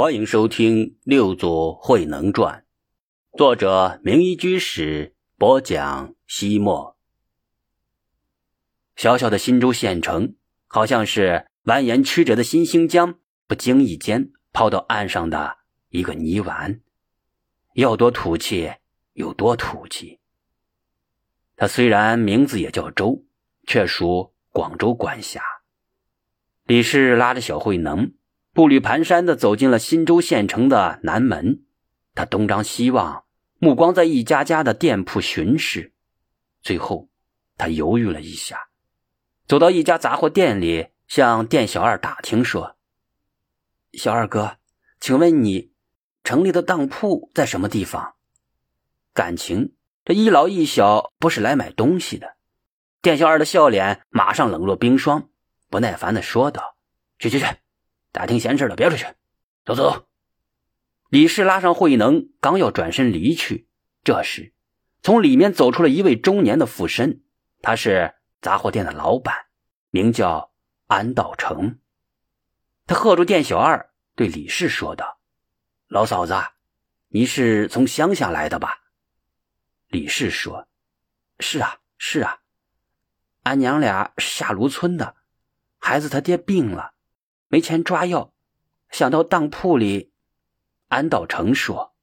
欢迎收听《六祖慧能传》，作者名医居士播讲。西莫，小小的新州县城，好像是蜿蜒曲折的新兴江不经意间抛到岸上的一个泥丸，要多土气有多土气。它虽然名字也叫州，却属广州管辖。李氏拉着小慧能。步履蹒跚的走进了新州县城的南门，他东张西望，目光在一家家的店铺巡视，最后，他犹豫了一下，走到一家杂货店里，向店小二打听说：“小二哥，请问你城里的当铺在什么地方？”感情这一老一小不是来买东西的。店小二的笑脸马上冷若冰霜，不耐烦的说道：“去去去！”打听闲事的，别出去，走走走。李氏拉上慧能，刚要转身离去，这时，从里面走出了一位中年的妇身，他是杂货店的老板，名叫安道成。他喝住店小二，对李氏说道：“老嫂子，你是从乡下来的吧？”李氏说：“是啊，是啊，俺娘俩是下芦村的，孩子他爹病了。”没钱抓药，想到当铺里。安道成说：“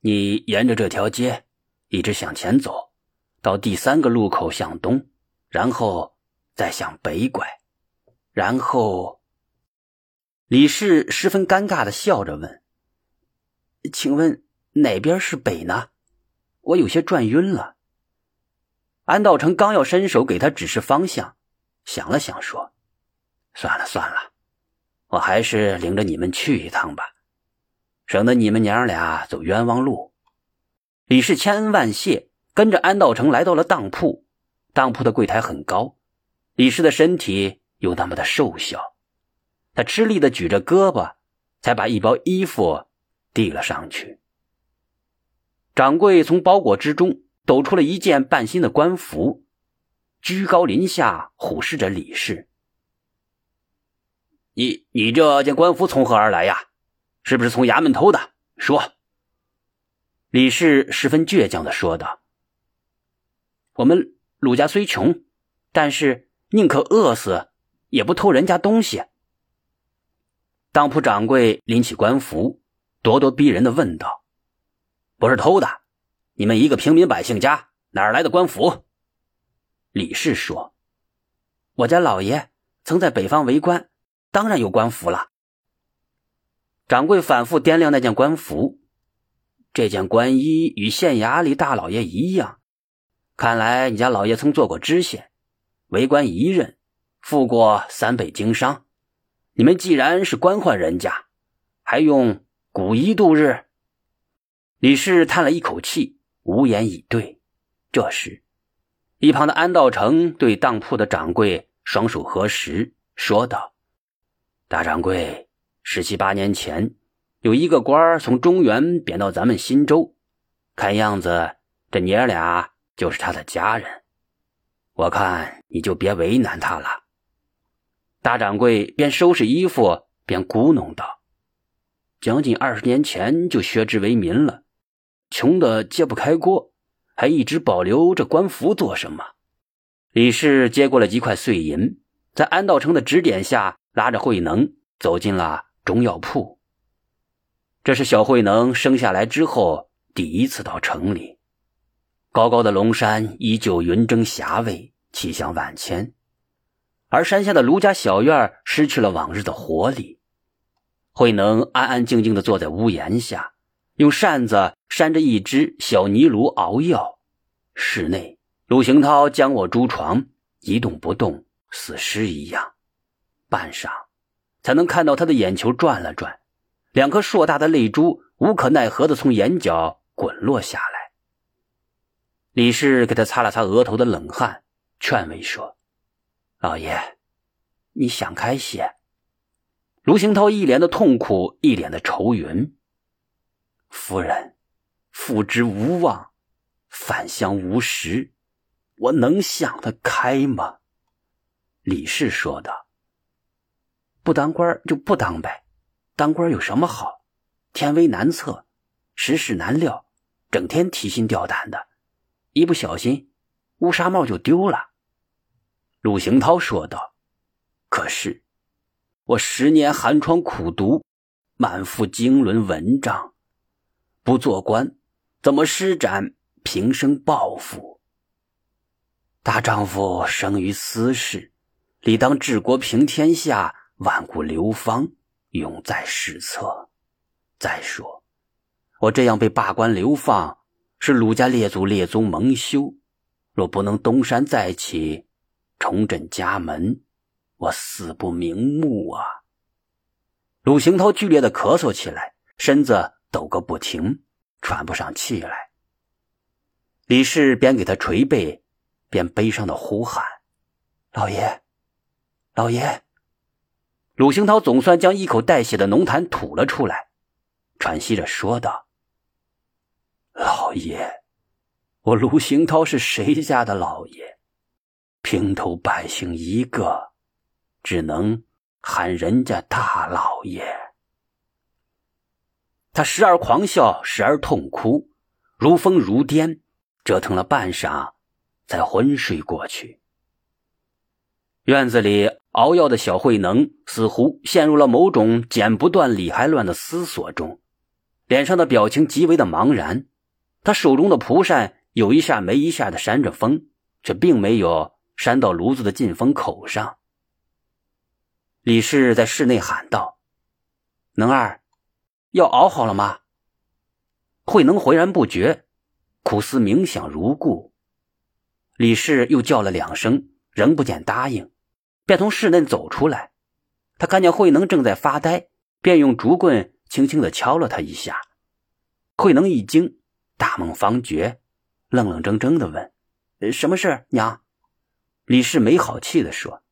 你沿着这条街一直向前走，到第三个路口向东，然后再向北拐，然后。”李氏十分尴尬的笑着问：“请问哪边是北呢？我有些转晕了。”安道成刚要伸手给他指示方向，想了想说。算了算了，我还是领着你们去一趟吧，省得你们娘俩走冤枉路。李氏千恩万谢，跟着安道成来到了当铺。当铺的柜台很高，李氏的身体又那么的瘦小，他吃力的举着胳膊，才把一包衣服递了上去。掌柜从包裹之中抖出了一件半新的官服，居高临下虎视着李氏。你你这件官服从何而来呀？是不是从衙门偷的？说。李氏十分倔强的说道：“我们鲁家虽穷，但是宁可饿死，也不偷人家东西。”当铺掌柜拎起官服，咄咄逼人的问道：“不是偷的，你们一个平民百姓家哪儿来的官服？”李氏说：“我家老爷曾在北方为官。”当然有官服了。掌柜反复掂量那件官服，这件官衣与县衙里大老爷一样。看来你家老爷曾做过知县，为官一任，赴过三北经商。你们既然是官宦人家，还用古衣度日？李氏叹了一口气，无言以对。这时，一旁的安道成对当铺的掌柜双手合十，说道。大掌柜，十七八年前，有一个官儿从中原贬到咱们新州，看样子这娘俩就是他的家人。我看你就别为难他了。大掌柜边收拾衣服边咕哝道：“将近二十年前就削职为民了，穷的揭不开锅，还一直保留这官服做什么？”李氏接过了几块碎银，在安道成的指点下。拉着慧能走进了中药铺。这是小慧能生下来之后第一次到城里。高高的龙山依旧云蒸霞蔚，气象万千，而山下的卢家小院失去了往日的活力。慧能安安静静的坐在屋檐下，用扇子扇着一只小泥炉熬药。室内，陆行涛将我朱床，一动不动，死尸一样。半晌，才能看到他的眼球转了转，两颗硕大的泪珠无可奈何的从眼角滚落下来。李氏给他擦了擦额头的冷汗，劝慰说：“老爷，你想开些。”卢行涛一脸的痛苦，一脸的愁云：“夫人，复之无望，返乡无时，我能想得开吗？”李氏说道。不当官就不当呗，当官有什么好？天威难测，时事难料，整天提心吊胆的，一不小心乌纱帽就丢了。”陆行涛说道。“可是我十年寒窗苦读，满腹经纶文章，不做官，怎么施展平生抱负？大丈夫生于私事，理当治国平天下，万古流芳。”永在史册。再说，我这样被罢官流放，是鲁家列祖列宗蒙羞。若不能东山再起，重振家门，我死不瞑目啊！鲁行涛剧烈的咳嗽起来，身子抖个不停，喘不上气来。李氏边给他捶背，边悲伤的呼喊：“老爷，老爷！”鲁兴涛总算将一口带血的浓痰吐了出来，喘息着说道：“老爷，我鲁兴涛是谁家的老爷？平头百姓一个，只能喊人家大老爷。”他时而狂笑，时而痛哭，如疯如癫，折腾了半晌，才昏睡过去。院子里。熬药的小慧能似乎陷入了某种剪不断理还乱的思索中，脸上的表情极为的茫然。他手中的蒲扇有一下没一下的扇着风，却并没有扇到炉子的进风口上。李氏在室内喊道：“能儿，药熬好了吗？”慧能浑然不觉，苦思冥想如故。李氏又叫了两声，仍不见答应。便从室内走出来，他看见慧能正在发呆，便用竹棍轻轻的敲了他一下。慧能一惊，大梦方觉，愣愣怔怔的问：“什么事，娘？”李氏没好气的说：“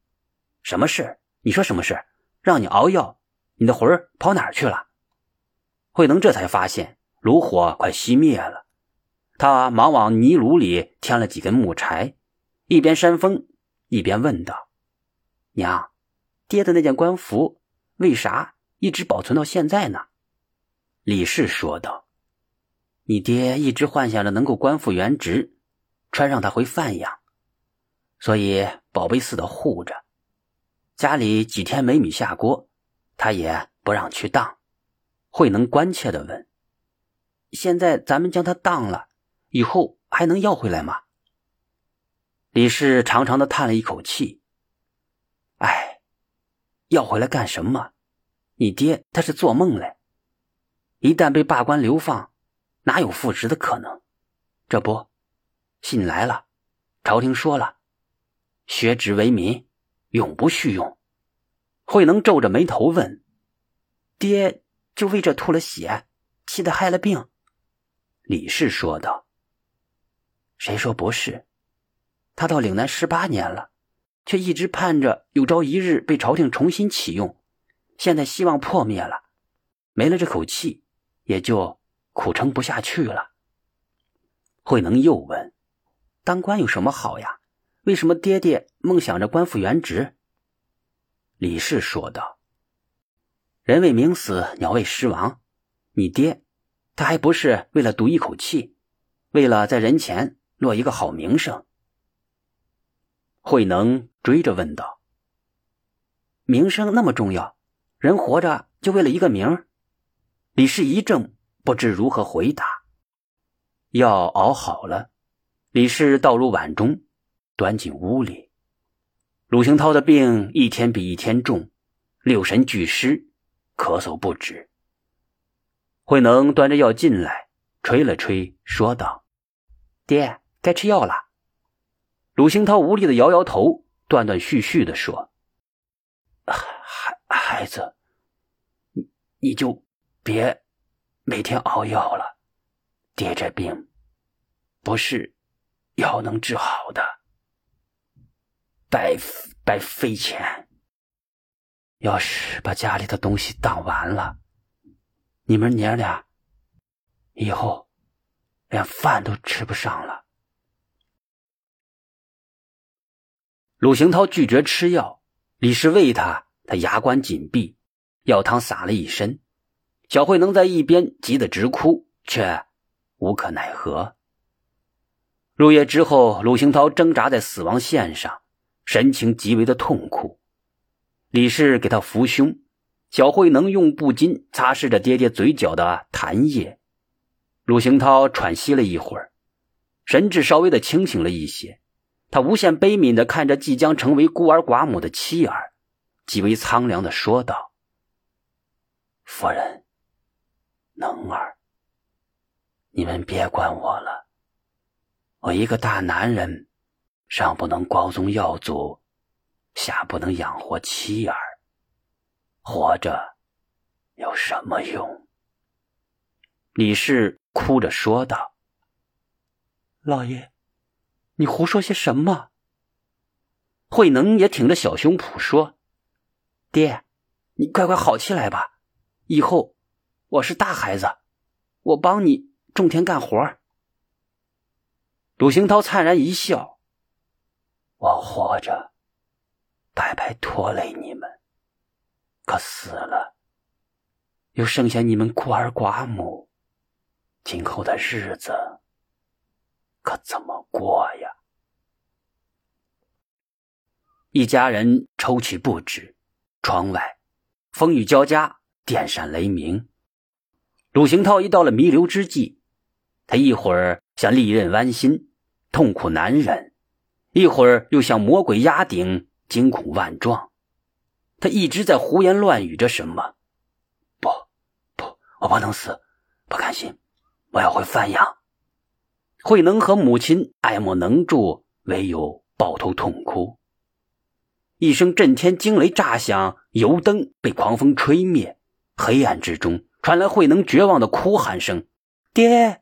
什么事？你说什么事？让你熬药，你的魂儿跑哪儿去了？”慧能这才发现炉火快熄灭了，他忙往泥炉里添了几根木柴，一边扇风，一边问道。娘，爹的那件官服为啥一直保存到现在呢？李氏说道：“你爹一直幻想着能够官复原职，穿上它回范阳，所以宝贝似的护着。家里几天没米下锅，他也不让去当。”慧能关切的问：“现在咱们将它当了，以后还能要回来吗？”李氏长长的叹了一口气。要回来干什么？你爹他是做梦嘞！一旦被罢官流放，哪有复职的可能？这不，信来了，朝廷说了，削职为民，永不续用。慧能皱着眉头问：“爹就为这吐了血，气得害了病？”李氏说道：“谁说不是？他到岭南十八年了。”却一直盼着有朝一日被朝廷重新启用，现在希望破灭了，没了这口气，也就苦撑不下去了。慧能又问：“当官有什么好呀？为什么爹爹梦想着官复原职？”李氏说道：“人为名死，鸟为食亡。你爹，他还不是为了赌一口气，为了在人前落一个好名声。”慧能追着问道：“名声那么重要，人活着就为了一个名？”李氏一怔，不知如何回答。药熬好了，李氏倒入碗中，端进屋里。鲁兴涛的病一天比一天重，六神俱失，咳嗽不止。慧能端着药进来，吹了吹，说道：“爹，该吃药了。”鲁兴涛无力的摇摇头，断断续续的说：“孩孩子，你你就别每天熬药了。爹这病不是药能治好的，白白费钱。要是把家里的东西当完了，你们娘俩以后连饭都吃不上了。”鲁行涛拒绝吃药，李氏喂他，他牙关紧闭，药汤洒了一身。小慧能在一边急得直哭，却无可奈何。入夜之后，鲁行涛挣扎在死亡线上，神情极为的痛苦。李氏给他扶胸，小慧能用布巾擦拭着爹爹嘴角的痰液。鲁行涛喘息了一会儿，神志稍微的清醒了一些。他无限悲悯的看着即将成为孤儿寡母的妻儿，极为苍凉的说道：“夫人，能儿，你们别管我了。我一个大男人，上不能光宗耀祖。”下不能养活妻儿，活着有什么用？李氏哭着说道：“老爷，你胡说些什么？”慧能也挺着小胸脯说：“爹，你快快好起来吧！以后我是大孩子，我帮你种田干活。”鲁兴涛灿然一笑：“我活着。”白白拖累你们，可死了，又剩下你们孤儿寡母，今后的日子可怎么过呀？一家人抽泣不止。窗外风雨交加，电闪雷鸣。鲁行涛一到了弥留之际，他一会儿像利刃剜心，痛苦难忍；一会儿又像魔鬼压顶。惊恐万状，他一直在胡言乱语着什么。不，不，我不能死，不甘心，我要回范阳。慧能和母亲爱莫能助，唯有抱头痛哭。一声震天惊雷炸响，油灯被狂风吹灭，黑暗之中传来慧能绝望的哭喊声：“爹，